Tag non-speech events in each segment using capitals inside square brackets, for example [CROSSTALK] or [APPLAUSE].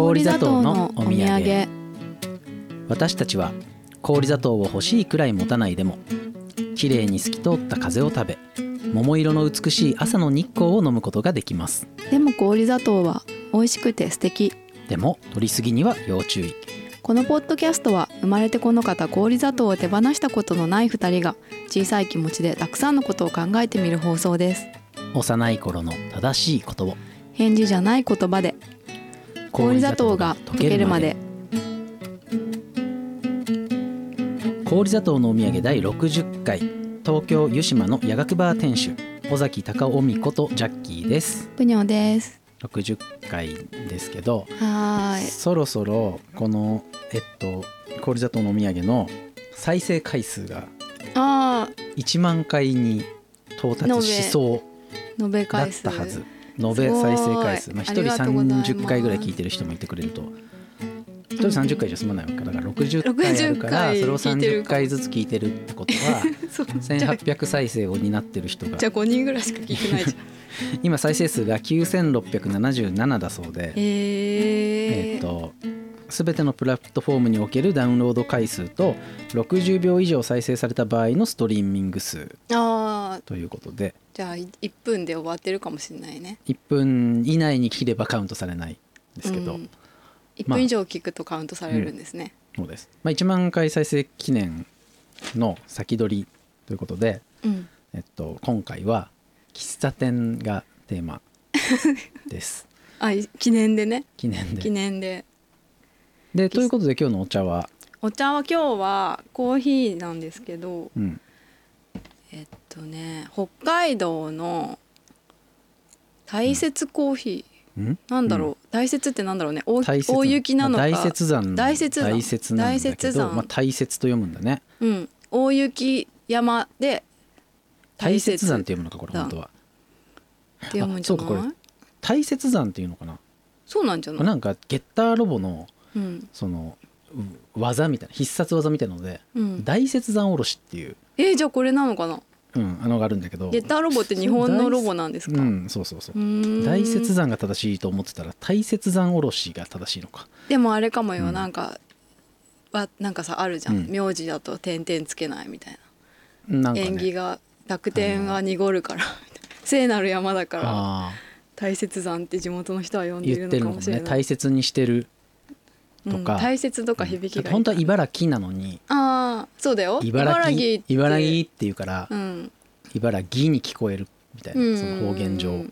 氷砂糖のお土産。私たちは氷砂糖を欲しいくらい持たないでもきれいに透き通った風を食べ桃色の美しい朝の日光を飲むことができます。でも氷砂糖は美味しくて素敵。でも取りすぎには要注意。このポッドキャストは生まれてこの方氷砂糖を手放したことのない2人が小さい気持ちでたくさんのことを考えてみる放送です。幼い頃の正しいことを返事じゃない言葉で氷砂糖が溶けるまで。氷砂糖のお土産第60回。東京湯島の夜学バー店主尾崎隆夫美ことジャッキーです。ぷにょです。60回ですけどはーい。そろそろこのえっと氷砂糖のお土産の再生回数があ1万回に到達しそうだったはず延べ再生回数、まあ、1人ありがとうございます30回ぐらい聞いてる人もいてくれると。1人30回じゃ済まないわけだから60回あるから60それを聞いてる30回ずつ聞いてるってことは [LAUGHS] そう。じゃあ1800再生を担ってる人が。じゃあ5人ぐらいしか聞いてないじゃん。[LAUGHS] 今再生数が9677だそうで、ええー、っと全てのプラットフォームにおけるダウンロード回数と60秒以上再生された場合のストリーミング数あー。ということで。じゃあ1分で終わってるかもしれないね。1分以内に切ればカウントされないんですけど、うん、1分以上聞くとカウントされるんですね、そうです、まあ、1万回再生記念の先取りということで、うん。えっと、今回は喫茶店がテーマです。[LAUGHS] あい記念でね。記記念で。念ででということで今日のお茶は、お茶は今日はコーヒーなんですけどうん、えっとね北海道の大雪コーヒー、ん？なんだろう、大雪ってなんだろうね？大大雪大雪なのか、まあ大雪山大雪山。大雪なんだまあ、大雪と読むんだね。うん、大雪山で大雪山って読むのかこれ本当は。って読むんじゃない？あそうかこれ大雪山っていうのかな？そうなんじゃない？なんかゲッターロボのうんそのう技みたいな必殺技みたいなので、うん、大雪山おろしっていう、えーじゃあこれなのかな？うん、あのがあるんだけどゲッターロボって日本のロボなんですか、うんそうそうそう。大雪山が正しいと思ってたら大雪山おろしが正しいのか。でもあれかもよ、うん。なんかはなんかさあるじゃん、うん。名字だと点々つけないみたいな。なんかね。縁起が濁点が濁るから。聖なる山だから。あ大雪山って地元の人は呼んーでいるのかもしれない。ね。大切にしてるとか。うん大雪とか響きがいい本当は茨城なのに。ああそうだよ。茨城茨城って。いうから、うん。茨城に聞こえるみたいな、うん。その方言上。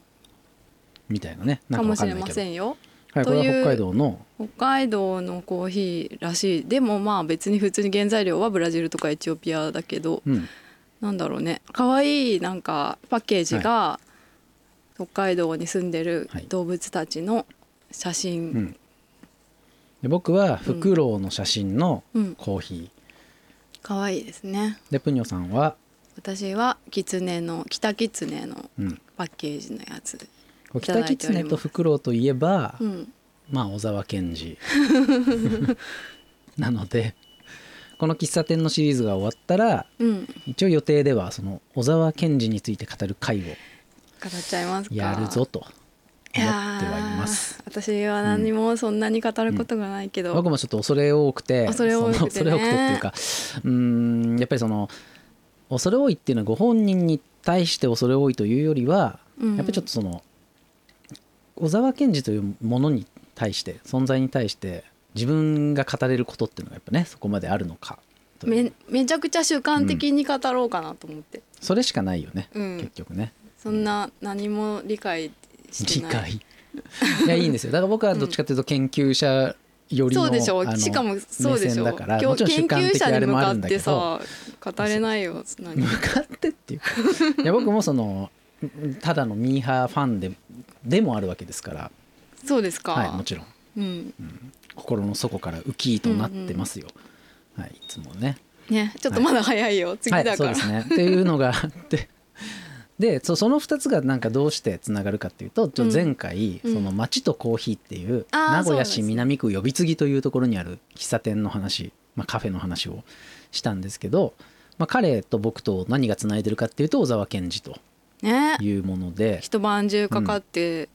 みたいなね。なんかかもしれませんよ。はい、これは北海道の。北海道のコーヒーらしい。でもまあ別に普通に原材料はブラジルとかエチオピアだけどうん。なんだろうね。可愛いなんかパッケージが北海道に住んでるはい。動物たちの写う真、んで僕はフクロウの写真のうん、コーヒ可愛いですね。ーでプニョさんは、私はキツネの北キツネのうん、パッケージのやつ、北いております狐とフクロウといえば、うん、まあ小沢健二。[LAUGHS] なのでこの喫茶店のシリーズが終わったらうん、一応予定ではその小沢健二について語る回を語っちゃいますか。やるぞと思ってはいます。私は何もそんなに語ることがないけど、僕もちょっと恐れ多くて恐れ多くてね。[LAUGHS] 恐れ多くてっていうかうーんやっぱりその恐れ多いっていうのはご本人に対して恐れ多いというよりは、うん。やっぱりちょっとその小沢健二というものに対して存在に対して自分が語れることっていうのがやっぱねそこまであるのかめめちゃくちゃ主観的に語ろうかなと思って、それしかないよね、うん。結局ね。そんな何も理解理解。いやいいんですよ。だから僕はどっちかというと研究者よりの、そうでしょ。しかもそうで目しょ。線だから。今日研もちろん主観究的あれ者に向かっもあるんだけど。てさ語れないよ。何？向かってっていうか。[LAUGHS] いや僕もそのただのミーハーファンででもあるわけですから。そうですか、はいもちろん。うん。心の底からウキーとなってますよ、はいいつもね。ねちょっとまだ早いよ、次はいだから、そうですね。っていうのがあってでそその2つがなんかどうしてつながるかっていうと前回、うん。その町とコーヒーっていう名古屋市南区呼び継ぎというところにある喫茶店の話、まあ、カフェの話をしたんですけど、まあ、彼と僕と何がつないでるかっていうと小沢健二とね。いうもので。一晩中かかって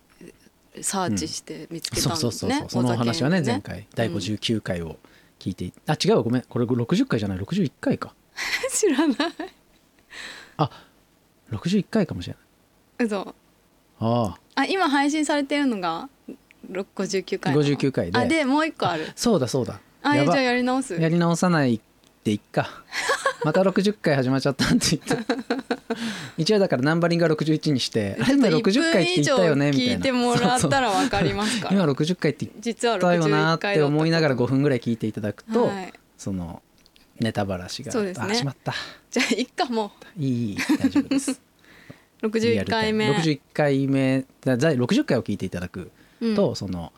サーチして見つけたんそうですね。そうそうそうそのお話はね前回第59回を聞いていあ違うわごめん。これ60回じゃない。61回か。[LAUGHS] 知らない。あ61回かもしれない。嘘。ああ。あ今配信されてるのがろ59回なの？59回で。あでもう一個ある。そうだそうだ。あじゃあやり直す。やり直さないでいっか。[LAUGHS] また60回始まっちゃったって言って。[LAUGHS] 一応だからナンバリングが61にして。あ今60回って言ったよね？みたいな。聞いてもらったらわかりますかそうそう。今ら60回って言っ実はたよな61回って思いながら5分ぐらい聞いていただくと、はい、そのネタばらしがそうですね。あしまった。じゃあいっかもいい大丈夫です。[LAUGHS] う61回目。61回目だ第60回を聞いていただくうん。と、その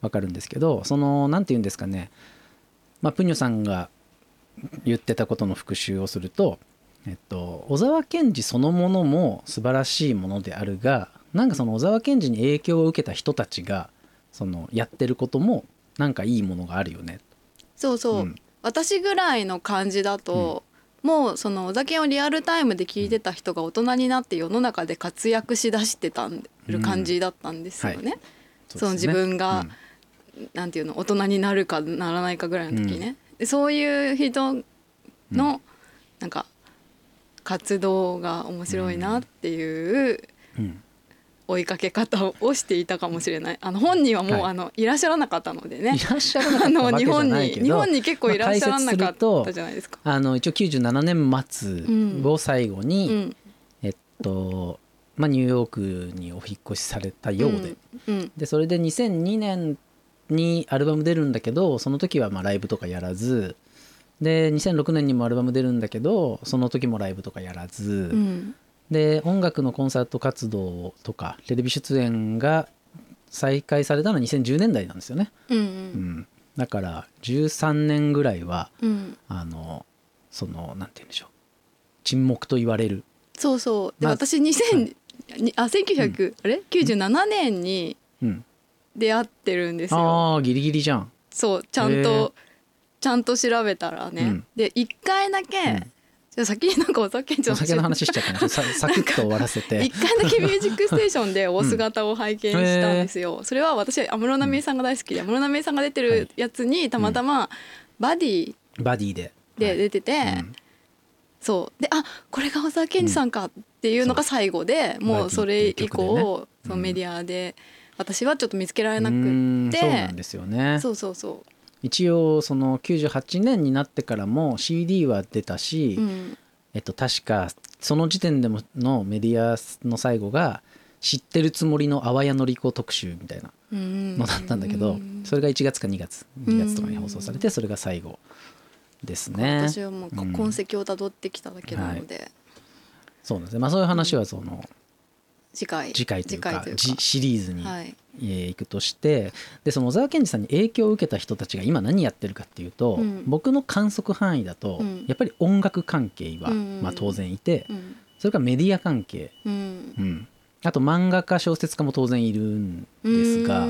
分かるんですけどそのなんて言うんですかね、まあ、プニョさんが言ってたことの復習をすると、えっと、小沢健二そのものも素晴らしいものであるがなんかその小沢健二に影響を受けた人たちがそのやってることもなんかいいものがあるよね。そうそう、うん私ぐらいの感じだと、もうそのお酒をリアルタイムで聞いてた人が大人になって世の中で活躍しだしてたんる感じだったんですよね。その自分がなんていうの大人になるかならないかぐらいの時ね、でそういう人のなんか活動が面白いなっていううんうん追いかけ方をしていたかもしれない。あの本人はもう、はい。あのいらっしゃらなかったのでね。いらっしゃらなかあったわけじゃの日本ないけどに日本に結構いらっしゃらなかっとたじゃないですか。あの一応97年末を最後に、うん。えっと、まあ、ニューヨークにお引っ越しされたようで、うん。でそれで2002年にアルバム出るんだけどその時はまあライブとかやらず。で2006年にもアルバム出るんだけどその時もライブとかやらず、うんで音楽のコンサート活動とかテレビ出演が再開されたのは2010年代なんですよね、うんううん。ん、だから13年ぐらいはうん。あのそのなんて言うんでしょう。沈黙と言われる。そうそう。で、まあ私2000、にあ1900、あれ？97年にうん、出会ってるんですよ。ああギリギリじゃん。そうちゃんへとちゃんと調べたらね、うん。で1回だけ、うんじゃあ先になんかお酒お酒の話しちゃったのさサクッと終わらせて。一回だけ「ミュージックステーション」でお姿を拝見したんですよ。それは私安室奈美恵さんが大好きで安室奈美恵さんが出てるやつにたまたまバディバディで。で出てて、うん。そう。であこれが小沢健二さんかっていうのが最後で、もうそれ以降、ねそのメディアで私はちょっと見つけられなくて。そうなんですよね。そうそうそ一応その98年になってからも CD は出たし、う、うん、えっと確かその時点でものメディアの最後が知ってるつもりの淡谷のり子特集みたいなうんのだったんだけど、それが1月か2月2月とかに放送されてそれが最後ですね。私はもううん。痕跡をたどってきただけなので、そうなんですね。まあそういう話はその次回。次回というかシリーズにはい。えー行くとしてでその小沢健二さんに影響を受けた人たちが今何やってるかっていうと、うん。僕の観測範囲だと、うん。やっぱり音楽関係は、うんまあ、当然いて、うん。それからメディア関係、うん。うん、あと漫画家小説家も当然いるんですが。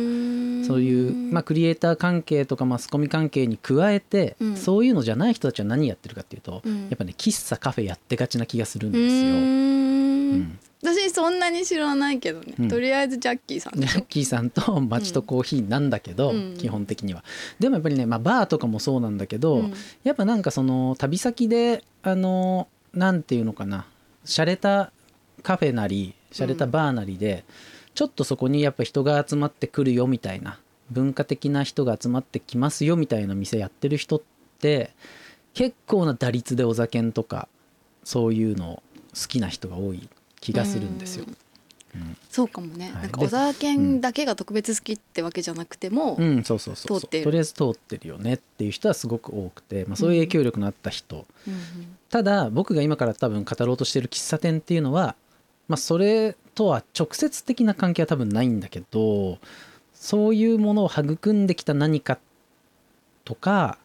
そういう、まあ、クリエイター関係とかマスコミ関係に加えて、うん。そういうのじゃない人たちは何やってるかっていうと、うん。やっぱね喫茶カフェやってがちな気がするんうですよ。うん私そんなに知らないけどね、うん。とりあえずジャッキーさんジでしょャッキーさんと街とコーヒーなんだけど、うん。基本的には。でもやっぱりね、まあ、バーとかもそうなんだけど、うん。やっぱなんかその旅先であのなんていうのかな洒落たカフェなり洒落たバーなりで、ちょっとそこにやっぱ人が集まってくるよみたいな文化的な人が集まってきますよみたいな店やってる人って結構な打率でお酒とかそういうの好きな人が多い気がするんですよ。そうかもね、はい。なんか小沢健だけが特別好きってわけじゃなくても、うん、とりあえず通ってるよねっていう人はすごく多くて、まあ、そういう影響力のあった人、うん。ただ僕が今から多分語ろうとしてる喫茶店っていうのは、まあ、それとは直接的な関係は多分ないんだけどそういうものを育んできた何かとか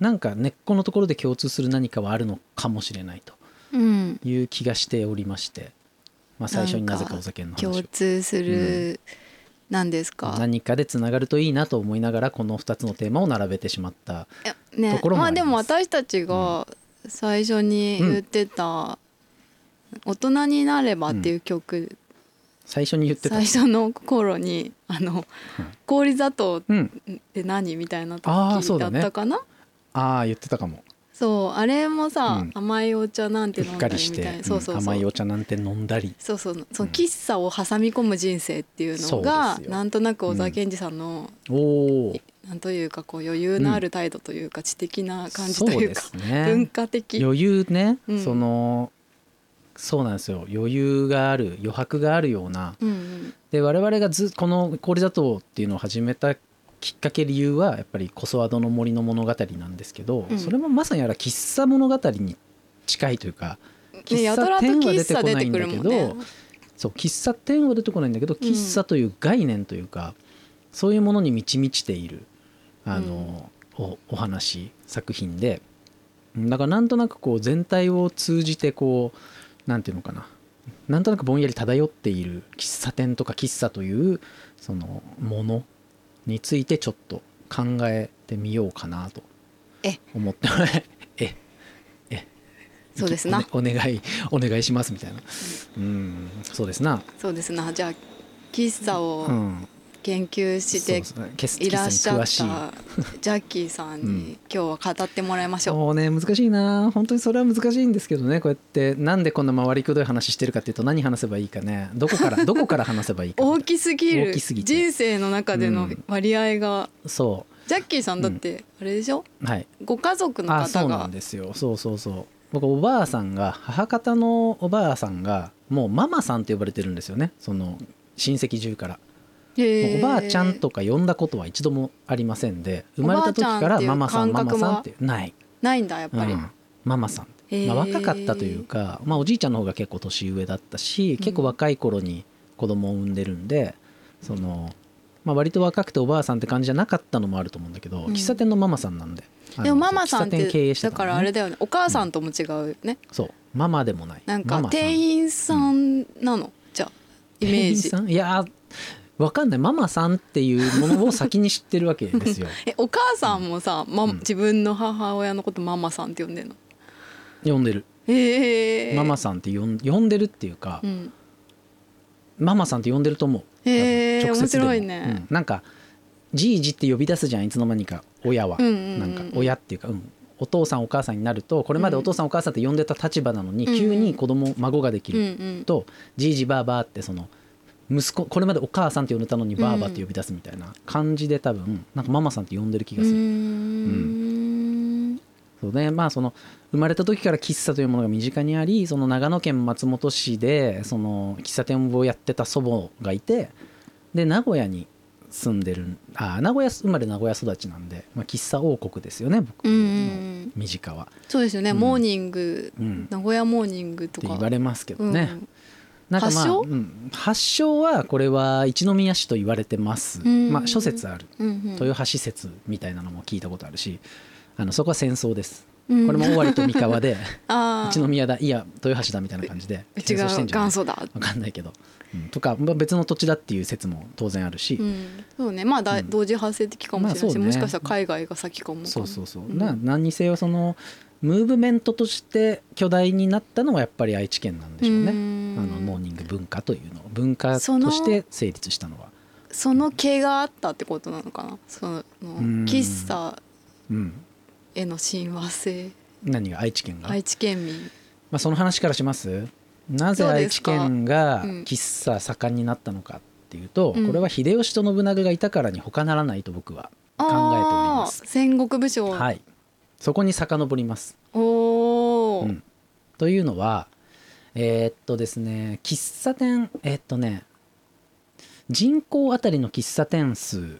なんか根っこのところで共通する何かはあるのかもしれないとうん。いう気がしておりまして、まあ、最初になぜかお酒の共通する、なんですか？何かでつながるといいなと思いながらこの2つのテーマを並べてしまったところもまあでありますも私たちが最初に言ってた「大人になれば」っていう曲最初に言ってた。最初の頃にあの氷砂糖って何？みたいな時だったかな？ああ言ってたかもそうあれもさ、うん。甘いお茶なんて飲んだりみたて、いなそうそうう。ん甘いそうお茶なんて飲んだり。そうそうその喫茶を挟み込む人生っていうのそうがですよ。なんとなく小沢健二さんの、おおなんというかこう余裕のある態度というか、知的な感じというかすね。文化的。余裕ね、うん。そのそうなんですよ。余裕がある余白があるような。うんうん。で我々がずこの氷砂糖っていうのを始めたきっかけ理由はやっぱりコソワドの森の物語なんですけど、うん。それもまさにあら喫茶物語に近いというかね喫茶店は出ててこないんだけど、ね。そう喫茶店は出てこないんだけど喫茶という概念というか、そういうものに満ち満ちているあの、おお話作品で。だからなんとなくこう全体を通じてこうなんていうのかな。なんとなくぼんやり漂っている喫茶店とか喫茶というそのものについてちょっと考えてみようかなとえ。思って。[LAUGHS] え。え。そうですな。お願いお願いしますみたいな。うん。そうですな。そうですな。じゃあ喫茶をうん研究していらっしゃったジャッキーさんうん。に今日は語ってもらいましょう。そうね難しいな。本当にそれは難しいんですけどねこうやってなんでこんな回りくどい話してるかっていうと何話せばいいかね。どこから [LAUGHS] どこから話せばいいか大きすぎる。人生の中での割合が、そジャッキーさんだってあれでしょ、うはい。ご家族のあそうなんですよ。そうそうそう。僕おばあさんが母方のおばあさんがもうママさんって呼ばれてるんですよね。その親戚中からおばあちゃんとか呼んだことは一度もありませんで生まれた時からママさんママさんってない。ないんだやっぱり、うん。ママさんまあ、若かったというか、まあ、おじいちゃんの方が結構年上だったし結構若い頃に子供を産んでるんでその、まあ、割と若くておばあさんって感じじゃなかったのもあると思うんだけど、うん。喫茶店のママさんなんででもママさんっ喫茶店経て営してたのね。だからあれだよね。お母さんとも違うよね、そう。ママでもない。なんか店員さんなの、じゃあイメージ。いやわかんない。ママさんっていうものを先に知ってるわけですよ。[LAUGHS] えお母さんもさ、まうん。自分の母親のことママさんって呼んでんの？呼んでる。へえママさんって呼ん呼んでるっていうか、うん。ママさんって呼んでると思う。へー直接でも。面白いね。うん。なんかじいじって呼び出すじゃんいつの間にか。親は、うんうんうんなんか親っていうか、うん、お父さんお母さんになるとこれまでお父さんお母さんって呼んでた立場なのに、うん急に子供孫ができるんと、じいじばあばってその息子これまでお母さんって呼んでたのにばあばって呼び出すみたいな感じで多分なんかママさんって呼んでる気がする、ん。そうね。まあその生まれた時から喫茶というものが身近にありその長野県松本市でその喫茶店をやってた祖母がいてで名古屋に住んでるあ名古屋生まれ名古屋育ちなんで、まあ、喫茶王国ですよね僕のん身近は、そうですよね、うん。モーニングうん、っ名古屋モーニングとてか言われますけどうん。ね、なんかまあ発祥？うん、発祥はこれは一宮市と言われてます、うん。まあ諸説ある。うんうん。豊橋説みたいなのも聞いたことあるしあのそこは戦争です。うん。これも尾張と三河で [LAUGHS] 一宮だいや豊橋だみたいな感じで戦争してんじゃない？元祖だ、わかんないけど、うん。とかまあ別の土地だっていう説も当然あるし、うん、そうね。まあだ、うん。同時発生的かもしれないし、まあね。もしかしたら海外が先かも。そうそうそう、んな何にせよそのムーブメントとして巨大になったのはやっぱり愛知県なんでしょうね、うん。あのモーニング文化というの。文化として成立したのは。その毛があったってことなのかな？そのん。喫茶うんへの親和性。何が？愛知県が、愛知県民。まあ、その話からします。なぜ愛知県がうん。喫茶盛んになったのかっていうと、うん。これは秀吉と信長がいたからに他ならないと僕は考えております。戦国武将、はいそこに遡ります。おお、うん。というのはえーっとですね喫茶店えーっとね人口あたりの喫茶店数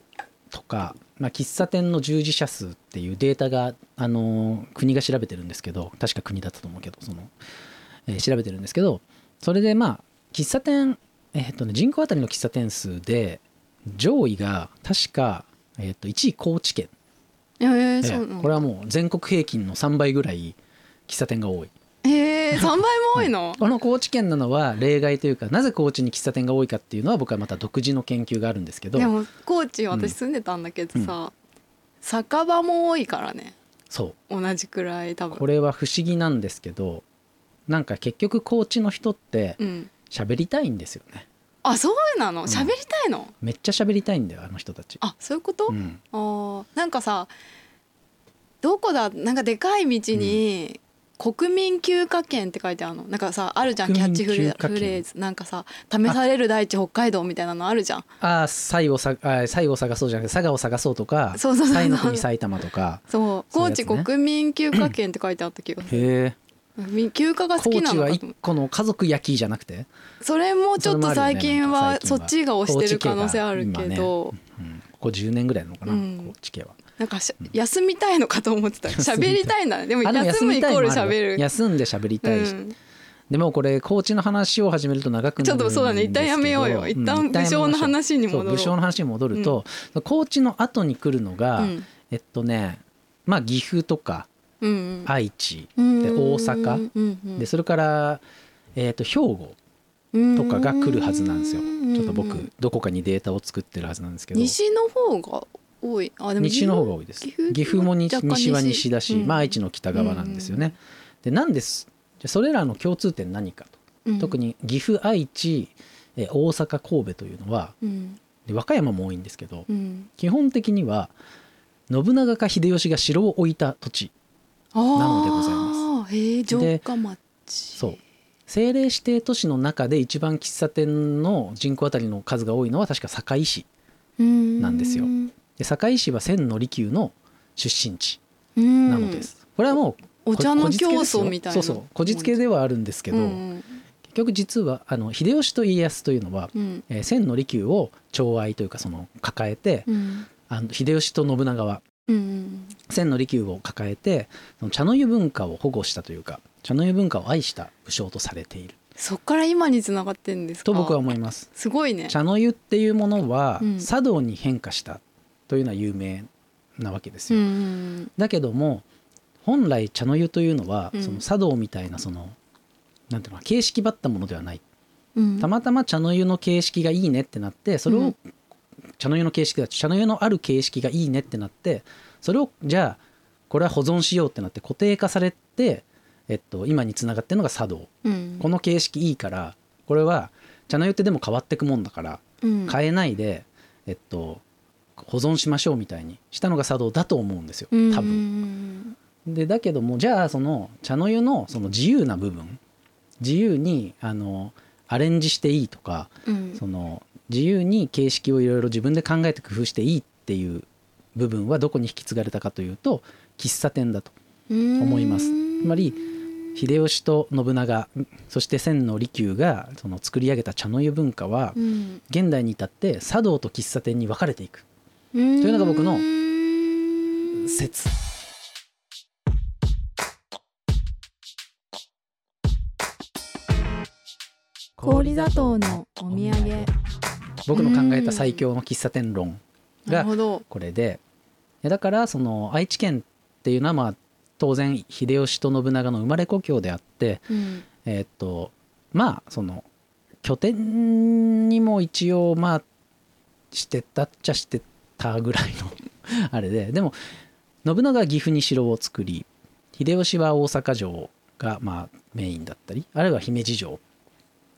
とか、まあ、喫茶店の従事者数っていうデータが、あのー国が調べてるんですけど確か国だったと思うけどその、えー調べてるんですけどそれでまあ喫茶店、えーっとね、人口あたりの喫茶店数で上位が確か、えーっと1位高知県えー、ええそうなの。これはもう全国平均の3倍ぐらい喫茶店が多い。えー、3倍も多いの、この高知県なのは例外というかなぜ高知に喫茶店が多いかっていうのは僕はまた独自の研究があるんですけど。でも高知私住んでたんだけどさ、酒場も多いからね。そ同じくらい多分。うこれは不思議なんですけどなんか結局高知の人ってうん。喋りたいんですよねあそうなの？喋りたいの、めっちゃ喋りたいんだよあの人たち。あそういうこと、うん。あーなんかさどこだ？なんかでかい道に、国民休暇券って書いてあるの。なんかさあるじゃんキャッチフレーズなんかさ試される大地北海道みたいなのあるじゃん。ああ最後さあ最後探そうじゃなくて佐賀を探そうとかそうそうそう西の国埼玉とか。そう。高知国民休暇券って書いてあった気がする。へえみ休暇が好高きなのかと。思う個の家族焼きじゃなくて、それもちょっと最近はそっちが押してる可能性あるけど、うん、ここ10年ぐらいなのかな、うん。高知系は。なんかし休みたいのかと思ってた。[LAUGHS] 喋りたいんだねでも休むイコール喋る。休んで喋りたいし、うん。でもこれ高知の話を始めると長くなるちょっとそうだね。一旦やめようよ。一旦武将の話に戻ろう。そう武将の話に戻ると、高知の後に来るのが、うん。えっとねまあ岐阜とかうんうん愛知、うんで大阪。でそれから、えっと兵庫とかが来るはずなんですよ。ちょっと僕どこかにデータを作ってるはずなんですけど。西の方が多い。あでも西の方が多いです。岐阜も西は西だし、うん。まあ、愛知の北側なんですよね。でなんです。じゃあそれらの共通点何かと、うん。特に岐阜愛知え大阪神戸というのはうん。で和歌山も多いんですけどうん。基本的には信長か秀吉が城を置いた土地なのでございます。へえ城下町。そう。政令指定都市の中で一番喫茶店の人口あたりの数が多いのは確か堺市なんですよ。で堺市は千利休の出身地ななのです、これはもうお茶の競争みたいな。そうそうこじつけではあるんですけど、うん。結局実はあの秀吉と家康というのは、うん。えー千利休を寵愛というかその抱えて、うん。あの秀吉と信長はうん千利休を抱えて茶の湯文化を保護したというか茶の湯文化を愛した武将とされている。そっから今に繋がってんですか？と僕は思います。すごいね。茶の湯っていうものはうん。茶道に変化したというのは有名なわけですうよ。んだけども本来茶の湯というのは、うん。その茶道みたいなそのなんていうのか形式ばったものではない。うん。たまたま茶の湯の形式がいいねってなってそれを、うん。茶の湯の形式だ茶の湯のある形式がいいねってなってそれをじゃあこれは保存しようってなって固定化されて、えっと、今につながってるのが茶道。うん。この形式いいからこれは茶の湯ってでも変わってくもんだからうん。変えないで、えっと、保存しましょうみたいにしたのが茶道だと思うんですよ。うん。多分。でだけどもじゃあその茶の湯のその自由な部分。自由にあのアレンジしていいとかうん。その自由に形式をいろいろ自分で考えて工夫していいっていう部分はどこに引き継がれたかというと喫茶店だと思います。つまり秀吉と信長そして千利休がその作り上げた茶の湯文化はうん。現代に至って茶道と喫茶店に分かれていく。といというのが僕の説。氷砂糖のお土産。僕の考えた最強の喫茶店論がなるほど。これで。いやだからその愛知県っていうのはまあ当然秀吉と信長の生まれ故郷であってうん。えーっとまあその拠点にも一応まあしてたっちゃしてたぐらいの [LAUGHS] あれで。でも信長は岐阜に城を作り秀吉は大阪城がまあメインだったりあるいは姫路城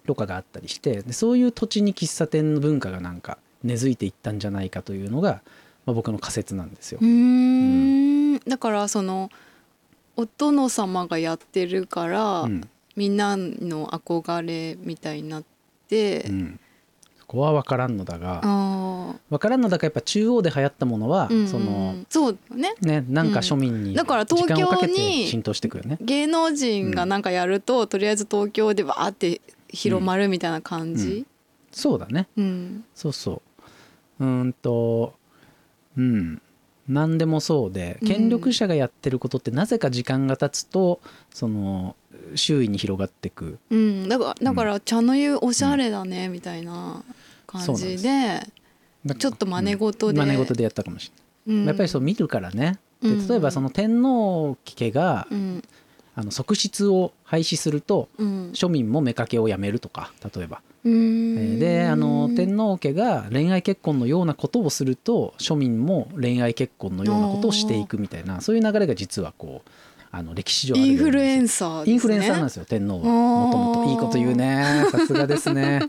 とかがあったりしてでそういう土地に喫茶店の文化がなんか根付いていったんじゃないかというのが、まあ、僕の仮説なんですよ。う。ーん。だからそのお殿様がやってるから、うん。みんなの憧れみたいになって、うん。そこは分からんのだがあ分からんのだがやっぱ中央で流行ったものは、あ、うんうん。そのそうね。ねなんか庶民にだから東京に浸透してくるよね。芸能人がなんかやると、とりあえず東京でわーって広まるみたいな感じ、そうだね。うん。そうそううーんとうん。何でもそうでうん。権力者がやってることってなぜか時間が経つとその周囲に広がってく。うん、だからだから茶の湯おしゃれだねみたいな感じで、ちょっと真似事で。真似事でやったかもしれない、うん。やっぱりそう見るからね。でうん。例えばその天皇家が、うん。あの側室を廃止するとうん。庶民も妾をやめるとか例えばであの天皇家が恋愛結婚のようなことをすると庶民も恋愛結婚のようなことをしていくみたいなそういう流れが実はこうあの歴史上インフルエンサー、ね、インフルエンサーなんですよ天皇は。もともと。いいこと言うね。さすがですね。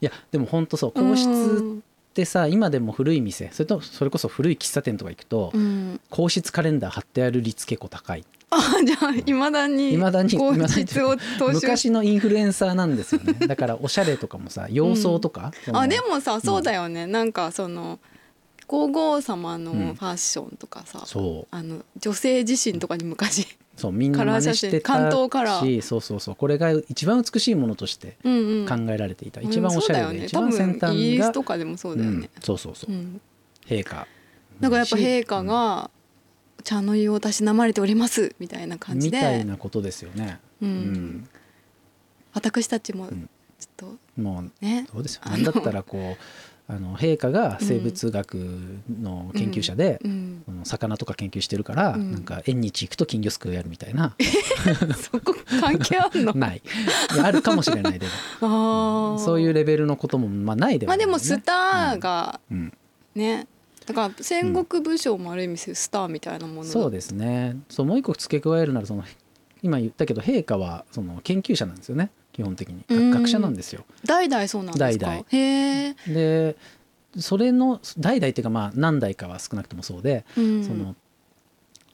いやでも本当そう皇室ってさ今でも古い店それとそれこそ古い喫茶店とか行くと、うん、皇室カレンダー貼ってある率結構高いあじゃあいまだにいまだに。昔のインフルエンサーなんですよね。だからおしゃれとかもさ洋装とか、うん、あでもさそうだよね、うん、なんかその皇后様のファッションとかさ、う。ん、あの女性自身とかに昔そうみんな真似してたしそうそうそう。これが一番美しいものとして考えられていた、うんうん、一番おしゃれで、うんね、一番先端がイギリスとかでもそうだよね、うん、そうそうそう、陛下。だからやっぱ陛下が茶の湯をたしなまれておりますみたいな感じで。みたいなことですよね、うん。私たちもちょっと、もうね。そうですよ。なんだったらこうあの陛下が生物学の研究者で、うん、魚とか研究してるから、うん、なんか縁日行くと金魚すくいやるみたいな。[LAUGHS] そこ関係あんの？[LAUGHS] ない。あるかもしれないでも。そういうレベルのこともまあないではない、ね、まあでもスターが、うん、ねだから戦国武将もある意味スターみたいなもの、そうですね。そうもう一個付け加えるならその今言ったけど陛下はその研究者なんですよね。基本的に。学者なんですよ。代々そうなんですか？代々。へでそれの代々っていうかまあ何代かは少なくともそうで、うん、その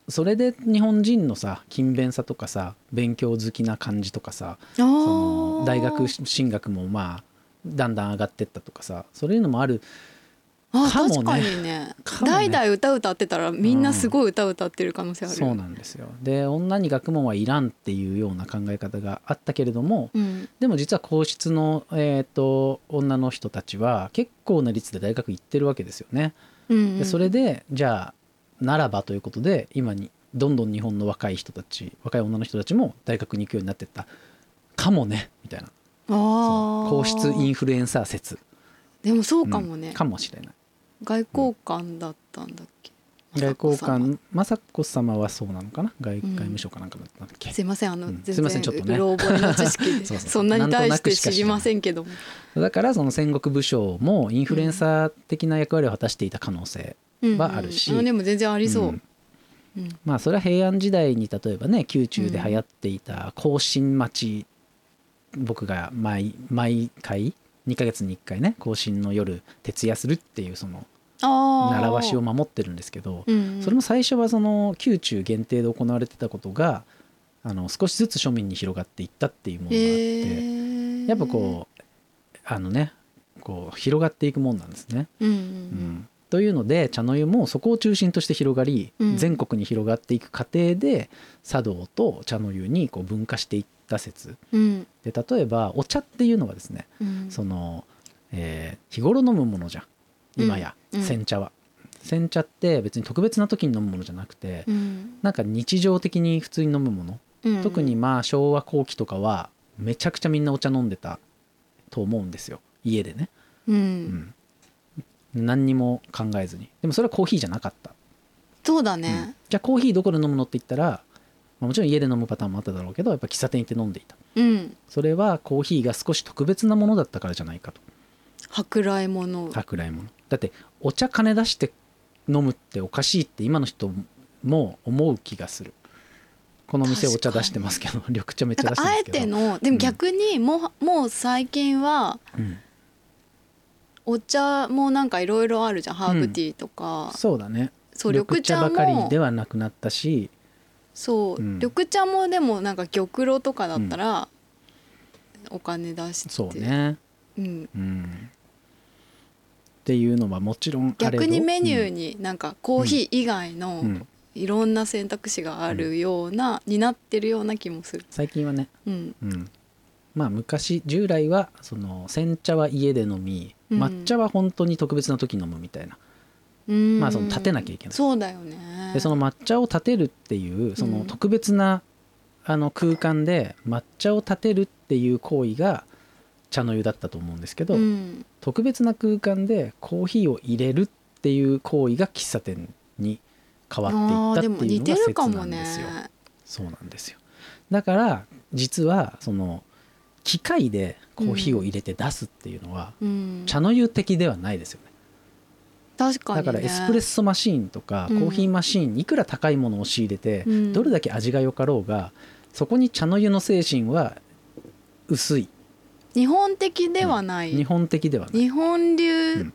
それで日本人のさ勤勉さとかさ勉強好きな感じとかさその大学進学もまあだんだん上がってったとかさそういうのもあるあかもね。確かにね。代々歌歌ってたらみんなすごい歌歌ってる可能性ある、う。ん、そうなんですよ。で女に学問はいらんっていうような考え方があったけれども、うん、でも実は皇室の、えーと、女の人たちは結構な率で大学行ってるわけですよね。うんうん、でそれでじゃあならばということで今にどんどん日本の若い人たち若い女の人たちも大学に行くようになってった。かもね。みたいな。皇室インフルエンサー説。でもそうかもね、かもしれない外交官だったんだっけ、外交官雅子様はそうなのかな？外外務省かなんかだったんだっけ、すいませんあの、うん、すいませんちょっとね。うろ覚えの知識 [LAUGHS] でそんなに対して知りませんけども。だからその戦国武将もインフルエンサー的な役割を果たしていた可能性はあるし、でも全然ありそう、まあそれは平安時代に例えばね宮中で流行っていた行進待ち、僕が毎毎回2か月に1回ね行進の夜徹夜するっていうその習わしを守ってるんですけど、うん、それも最初はその宮中限定で行われてたことがあの少しずつ庶民に広がっていったっていうものがあって、えー、やっぱこうあのねこう広がっていくもんなんですね。うん、うん、というので茶の湯もそこを中心として広がり、うん、全国に広がっていく過程で茶道と茶の湯にこう分化していった説、うん、で例えばお茶っていうのはですね、そのえー、日頃飲むものじゃん。今や、煎茶は。煎茶って別に特別な時に飲むものじゃなくて、うん、なんか日常的に普通に飲むもの、うん、特にまあ昭和後期とかはめちゃくちゃみんなお茶飲んでたと思うんですよ。家でね、うん、うん、何にも考えずに。でもそれはコーヒーじゃなかった。そうだね、じゃあコーヒーどこで飲むのって言ったら、まあ、もちろん家で飲むパターンもあっただろうけどやっぱ喫茶店行って飲んでいた、それはコーヒーが少し特別なものだったからじゃないかと。舶来物。舶来物。だってお茶金出して飲むっておかしいって今の人も思う気がする。この店お茶出してますけど緑茶めっちゃ出してますけど。あえてのでも逆にもう,、もう最近は、お茶もなんかいろいろあるじゃん。ハーブティーとか、うん、そうだね。そう緑茶ばかりではなくなったしそう、うん、緑茶もでもなんか玉露とかだったら、お金出して。そうね。うん、うん。っていうのはもちろん逆にメニューになんかコーヒー以外のいろんな選択肢があるような、になってるような気もする。最近はね、うん。うん、まあ昔従来はその煎茶は家で飲み、抹茶は本当に特別な時飲むみたいな、うん、まあその立てなきゃいけない。そうだよね。でその抹茶を立てるっていうその特別な、あの空間で抹茶を立てるっていう行為が茶の湯だったと思うんですけど、うん、特別な空間でコーヒーを入れるっていう行為が喫茶店に変わっていったっていうのが説なんですよ。ね、そうなんですよ。だから実はその機械でコーヒーを入れて出すっていうのは、うん、茶の湯的ではないですよね。確かに、ね、だからエスプレッソマシーンとかコーヒーマシーンいくら高いものを仕入れて、うん、どれだけ味がよかろうがそこに茶の湯の精神は薄い。日本的ではない、うん、日本的ではない。日本流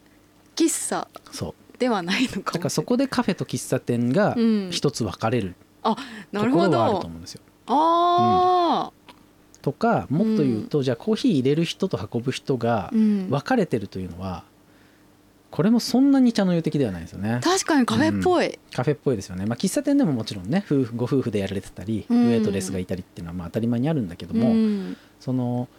喫茶、そう。ではないのかだからそこでカフェと喫茶店が一つ分かれる、あなるほど。あると思うんですよ。ああ、とかもっと言うと、じゃあコーヒー入れる人と運ぶ人が分かれてるというのは、これもそんなに茶の湯的ではないですよね。確かにカフェっぽい、うん、カフェっぽいですよね、まあ、喫茶店でももちろんね夫婦ご夫婦でやられてたり、うん、ウェイトレスがいたりっていうのはまあ当たり前にあるんだけども、うん、その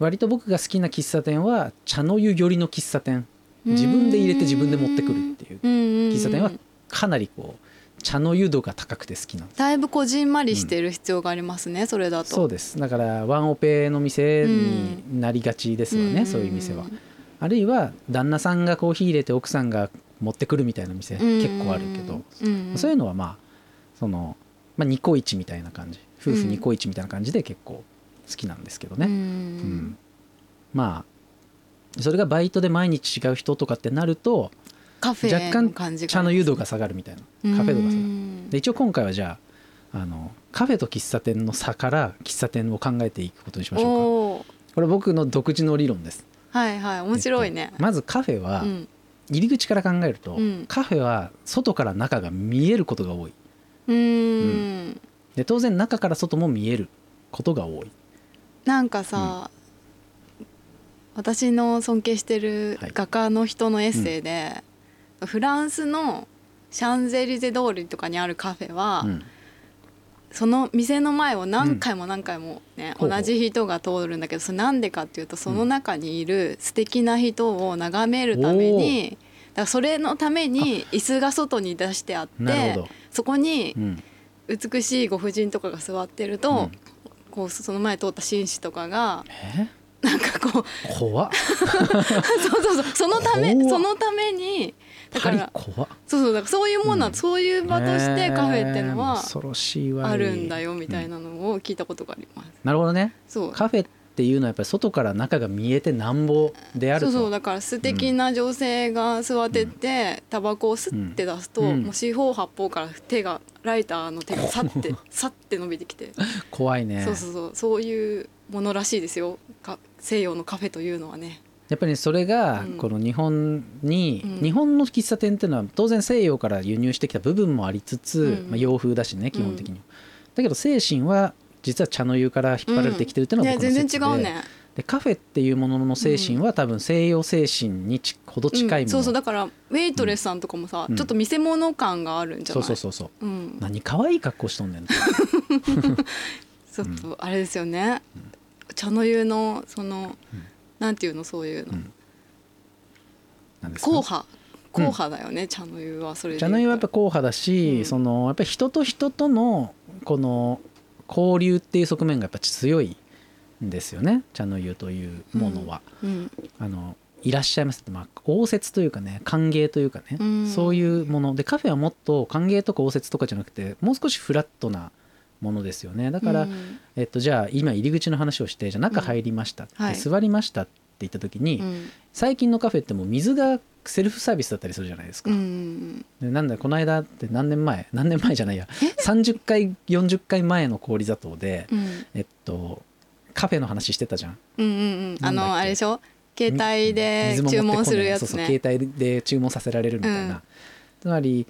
割と僕が好きな喫茶店は茶の湯寄りの喫茶店。自分で入れて自分で持ってくるっていう。喫茶店はかなりこう茶の湯度が高くて好きなんです。だいぶこじんまりしてる必要がありますね、うん、それだと。そうです。だからワンオペの店になりがちですわね、うん、そういう店はあるいは旦那さんがコーヒー入れて奥さんが持ってくるみたいな店結構あるけど、うん、そういうのはまあその、まあ、ニコイチみたいな感じ。夫婦ニコイチみたいな感じで結構好きなんですけどね、うん。まあそれがバイトで毎日違う人とかってなると若干茶の湯度が下がるみたいな。カフェ度が下がる。で一応今回はじゃああのカフェと喫茶店の差から喫茶店を考えていくことにしましょうか。これ僕の独自の理論ですはいはい面白いね、えっと、まずカフェは入り口から考えると、うん、カフェは外から中が見えることが多い。うん、で当然中から外も見えることが多い。なんかさ、うん、私の尊敬してる画家の人のエッセイで、はいフランスのシャンゼリゼ通りとかにあるカフェは、うん、その店の前を何回も何回もね、うん、同じ人が通るんだけどそれなんでかっていうとその中にいる素敵な人を眺めるために、だからそれのために椅子が外に出してあってそこに美しいご婦人とかが座ってると、うん、こうその前通った紳士とかが。なんかこう怖 [LAUGHS] そうそうそう。そのためそのためにだからそうそうだからそういうものは、うん、そういう場としてカフェっていうのはあるんだよみたいなのを聞いたことがあります。なるほどね。そう。カフェっていうのはやっぱり外から中が見えてなんぼであるそうそうだから素敵な女性が座ってて、タバコを吸って出すと、うん、もう四方八方から手がライターの手がさってさって伸びてきて。[LAUGHS] 怖いね。そうそうそう。そういうものらしいですよ。西洋のカフェというのはね。やっぱりそれがこの日本に、うん、日本の喫茶店っていうのは当然西洋から輸入してきた部分もありつつ、うん、まあ、洋風だしね基本的に、うん、だけど精神は実は茶の湯から引っ張られてきてるっていうのは僕の説で,、全然違うね。で。カフェっていうものの精神は多分西洋精神にほど近いもの、そうそうだからウェイトレスさんとかもさ、ちょっと見せ物感があるんじゃない？そうそうそうそう、うん、何可愛い格好しとんねん [LAUGHS] ちょっとあれですよね、茶の湯のその、うん、なんていうのそういうの、うん、硬派。硬派だよね、うん、茶の湯はそれ茶の湯はやっぱ硬派だし、うん、そのやっぱり人と人とのこの交流っていう側面がやっぱ強いんですよね茶の湯というものは。あのいらっしゃいますって、まあ、応接というかね歓迎というかね、そういうもの。でカフェはもっと歓迎とか応接とかじゃなくてもう少しフラットなものですよね。だから、うん、えっと、じゃあ今入り口の話をしてじゃあ中入りました、うん。はい、座りましたって言った時に、うん、最近のカフェってもう水がセルフサービスだったりするじゃないですか。うん、でなんだこの間って何年前？何年前じゃないや。30回40回前の氷砂糖で、えっとカフェの話してたじゃん。うんうんうん、あのあれでしょ？携帯で注文するやつ、ね、そうそう携帯で注文させられるみたいな、つまり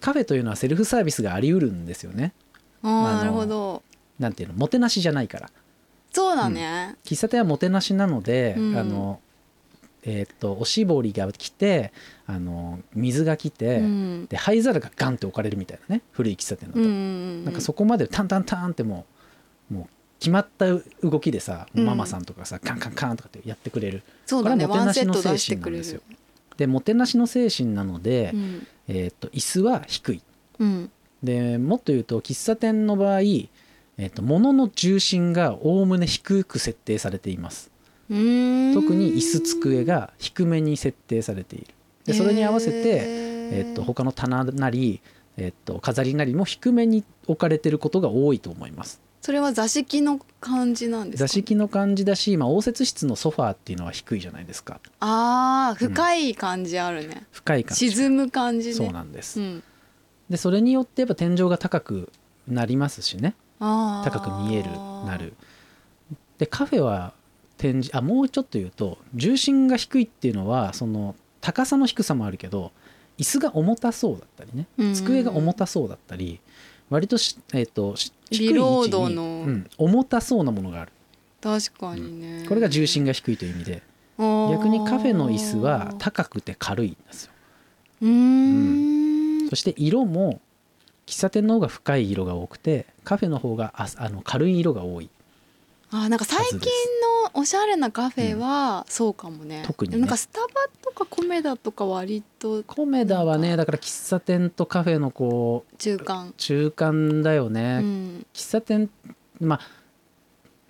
カフェというのはセルフサービスがありうるんですよね。あなるほど。なんていうのもてなしじゃないから。そうだね、うん、喫茶店はもてなしなので、うん、あのえー、とおしぼりが来てあの水が来て、うん、で灰皿がガンって置かれるみたいなね古い喫茶店だと、うん、なんかそこまでタンタンタンってもうもう決まった動きでさ、うん、ママさんとかさカンカンカンとかってやってくれる。そうだ、ね、これはもてなしの精神なんですよ。でもてなしの精神なので、えー、と椅子は低い、でもっと言うと喫茶店の場合、えーと、物の重心がおおむね低く設定されています。特に椅子机が低めに設定されている。でそれに合わせて、えーと、他の棚なり、えーと、飾りなりも低めに置かれてることが多いと思います。それは座敷の感じなんですか、座敷の感じだし、まあ、応接室のソファーっていうのは低いじゃないですか。あー深い感じあるね、深い感じ。沈む感じね。そうなんです、うん、でそれによってやっぱ天井が高くなりますしね。高く見えるなる。でカフェは展示あもうちょっと言うと重心が低いっていうのはその高さの低さもあるけど椅子が重たそうだったりね。うん。うん机が重たそうだったり割とし、えー、とし低い位置に、うん重たそうなものがある。確かにね、これが重心が低いという意味で。逆にカフェの椅子は高くて軽いんですよ。うーんそして色も喫茶店の方が深い色が多くてカフェの方がああの軽い色が多い。あなんか最近のおしゃれなカフェはそうかもね、特にね。なんかスタバとかコメダとか割とコメダはねだから喫茶店とカフェのこう中間、中間だよね、うん。喫茶店まあ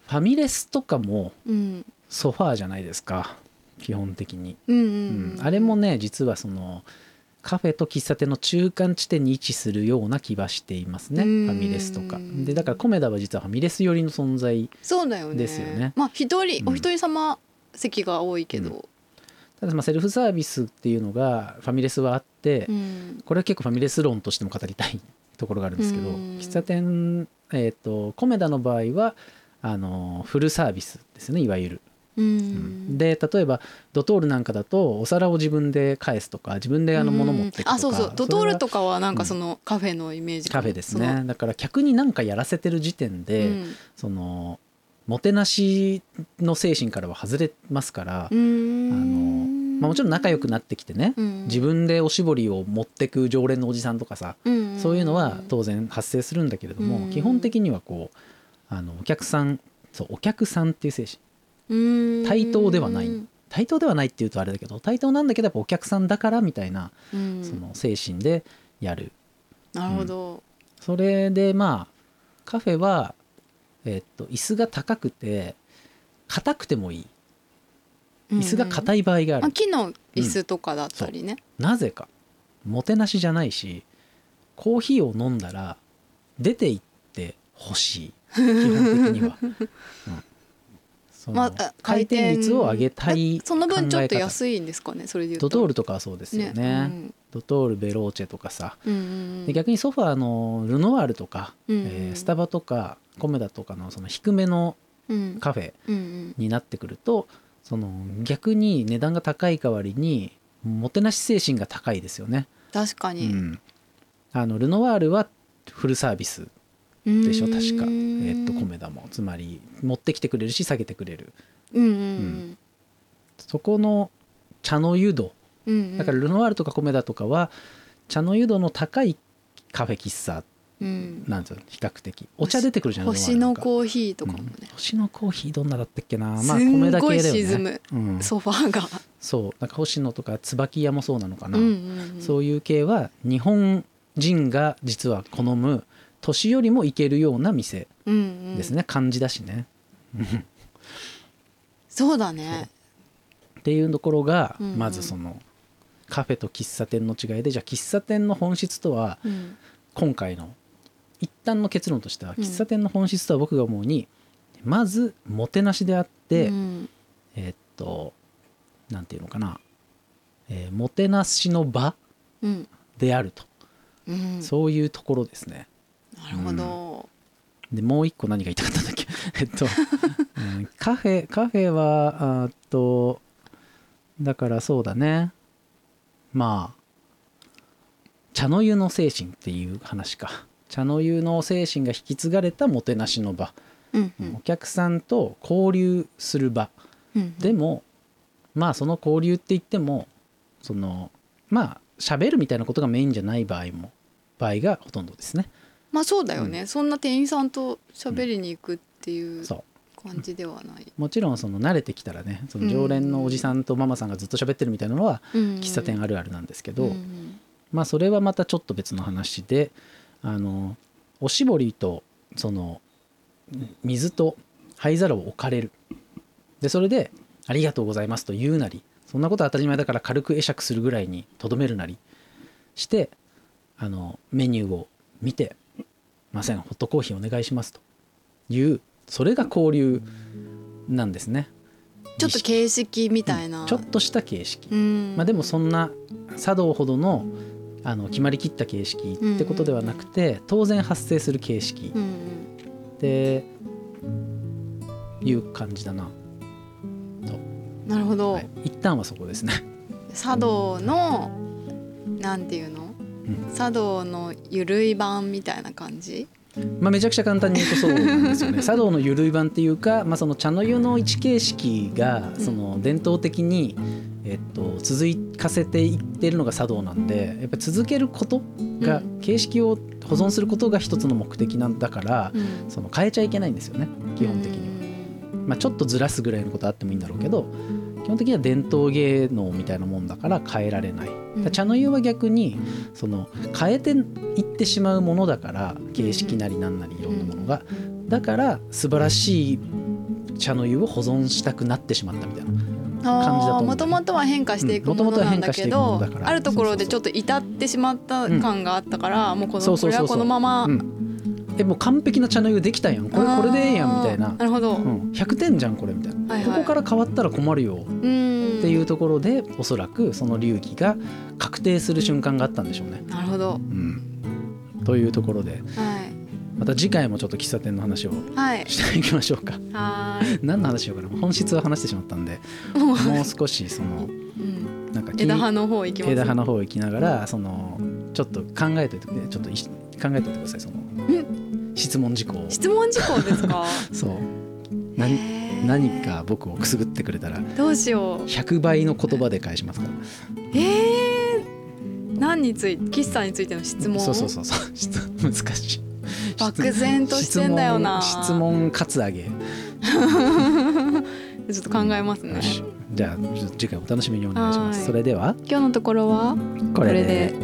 ファミレスとかもうん。ソファーじゃないですか。基本的に、うんうん。うん。あれもね実はそのカフェと喫茶店の中間地点に位置するような気はしていますね。フうん。ァミレスとか。でだからコメダは実はファミレス寄りの存在そうだよね。ですよね。まあ一人、うん。お一人様席が多いけど、ただまあセルフサービスっていうのがファミレスはあって、うん。これは結構ファミレス論としても語りたいところがあるんですけど、うん。喫茶店、えー、とコメダの場合はあのフルサービスですねいわゆる、ううん。んで例えばドトールなんかだとお皿を自分で返すとか自分であの物持ってくとか、あそうそう。ドトールとかかはなんかそのカフェのイメージか。もカフェですね。だから客に何かやらせてる時点そで、のうん。そのもてなしの精神からは外れますから、あのまあ、もちろん仲良くなってきてね、うん。自分でおしぼりを持ってく常連のおじさんとかさ、うん。そういうのは当然発生するんだけれども、うん。基本的にはこうあのお客さんそうお客さんっていう精神。うん対等ではない。対等ではないっていうとあれだけど対等なんだけどやっぱお客さんだからみたいなうん。その精神でやる、なるほど、それでまあカフェは、えっと椅子が高くて硬くてもいい。椅子が硬い、い場合がある、あ木の椅子とかだったりね、なぜか。もてなしじゃないしコーヒーを飲んだら出て行ってほしい。基本的には、[LAUGHS] うんまああ回転。率を上げたいその分ちょっと安いんですかね？それで言うと。ドトールとかはそうですよね。うん。ドトールベローチェとかさ。うんうんで逆にソファーのルノワールとか、うんうん。えースタバとかコメダとかのその低めのうん。カフェになってくるとその逆に値段が高い代わりにもてなし精神が高いですよね。確かに、うん、あのルノワールはフルサービスでしょ確か、えーっとコメダもつまり持ってきてくれるし下げてくれる。うんうんそこの茶の湯度うんうん。だからルノワールとかコメダとかは茶の湯度の高いカフェ喫茶。うん。なんですよ比較的。お茶出てくるじゃん星のーコーヒーとかもね、星のコーヒーどんなだったっけな？まあ米だけだよね。沈む。うん、ソファーが、そう。なんか星野とか椿屋もそうなのかな、うんうんうん、そういう系は日本人が実は好む年よりも行けるような店うんうん。ですね、感じだしね。そうだね。っていうところがうんうん。まずそのカフェと喫茶店の違いでじゃあ喫茶店の本質とはうん。今回の一旦の結論としてはうん。喫茶店の本質とは僕が思うにまずもてなしであって、うん。えーっとなんていうのかな、えーもてなしの場うん。であると、うん。そういうところですね。なるほど、でもう一個何が言いたかったんだっけ？[LAUGHS] えっと、うんカフェカフェはあーっとだからそうだね。まあ茶の湯の精神っていう話か。茶の湯の精神が引き継がれたもてなしの場、うんうん。お客さんと交流する場。うん。でもまあその交流って言ってもそのまあ喋るみたいなことがメインじゃない場合も場合がほとんどですね。まあそうだよね、そんな店員さんと喋りに行くっていう感じではない、もちろんその慣れてきたらねその常連のおじさんとママさんがずっと喋ってるみたいなのはうん。喫茶店あるあるなんですけど、うんまあそれはまたちょっと別の話であのおしぼりとその水と灰皿を置かれる。でそれで「ありがとうございます」と言うなりそんなことは当たり前だから軽く会釈するぐらいにとどめるなりしてあのメニューを見て「すいません。ホットコーヒーお願いします」と。いうそれが交流なんですね。ちょっと形式みたいな、うん。ちょっとした形式、うん。まあ、でもそんな茶道ほどのあの決まりきった形式ってことではなくて、当然発生する形式。うんっていう感じだな、うんなるほど、はい、一旦はそこですね。茶道のなんていうの、ん茶道のゆるい版みたいな感じ？まあ、めちゃくちゃ簡単に言うとそうなんですよね。[LAUGHS] 茶道のゆるい版っていうか、まあ、その茶の湯の一形式がうんその伝統的に、えっと、続かせていってるのが茶道なんでやっぱり続けることが、うん。形式を保存することが一つの目的なんだから、うん。その変えちゃいけないんですよね基本的には。まあ、ちょっとずらすぐらいのことあってもいいんだろうけど基本的には伝統芸能みたいなもんだから変えられない。だから茶の湯は逆にその変えていってしまうものだから形式なりなんなりいろんなものが。だから素晴らしい茶の湯を保存したくなってしまったみたいな感じだと思う。もともとは変化していくうんものなんだけどだから。あるところでちょっと至ってしまった感があったから、もうこのこれはこのまま、うんえもう完璧な茶の湯できたやん。これこれでええやんみたいな。なるほど、うん、100点じゃんこれみたいな、はいはい。ここから変わったら困るよ。うん。っていうところでおそらくその流儀が確定する瞬間があったんでしょうね。なるほど。うん、というところではい。また次回もちょっと喫茶店の話をはい。していきましょうか。はーい、[LAUGHS] 何の話しようかな。本質は話してしまったんで [LAUGHS] もう少しそのうん、なんか枝葉の方行きます？枝葉の方行きながらそのちょっと考えておいてちょっと考えておいてくださいその質問事項。を質問事項ですか？[LAUGHS] そう。何何か僕をくすぐってくれたらどうしよう。100倍の言葉で返しますから。えー、何について喫茶についての質問？そうそうそうそう。[LAUGHS] 質難しい。漠然としてんだよな。質問質問カツアゲ。[LAUGHS] ちょっと考えますね。じゃあ次回お楽しみにお願いしまはい。すそれでは。今日のところは？これで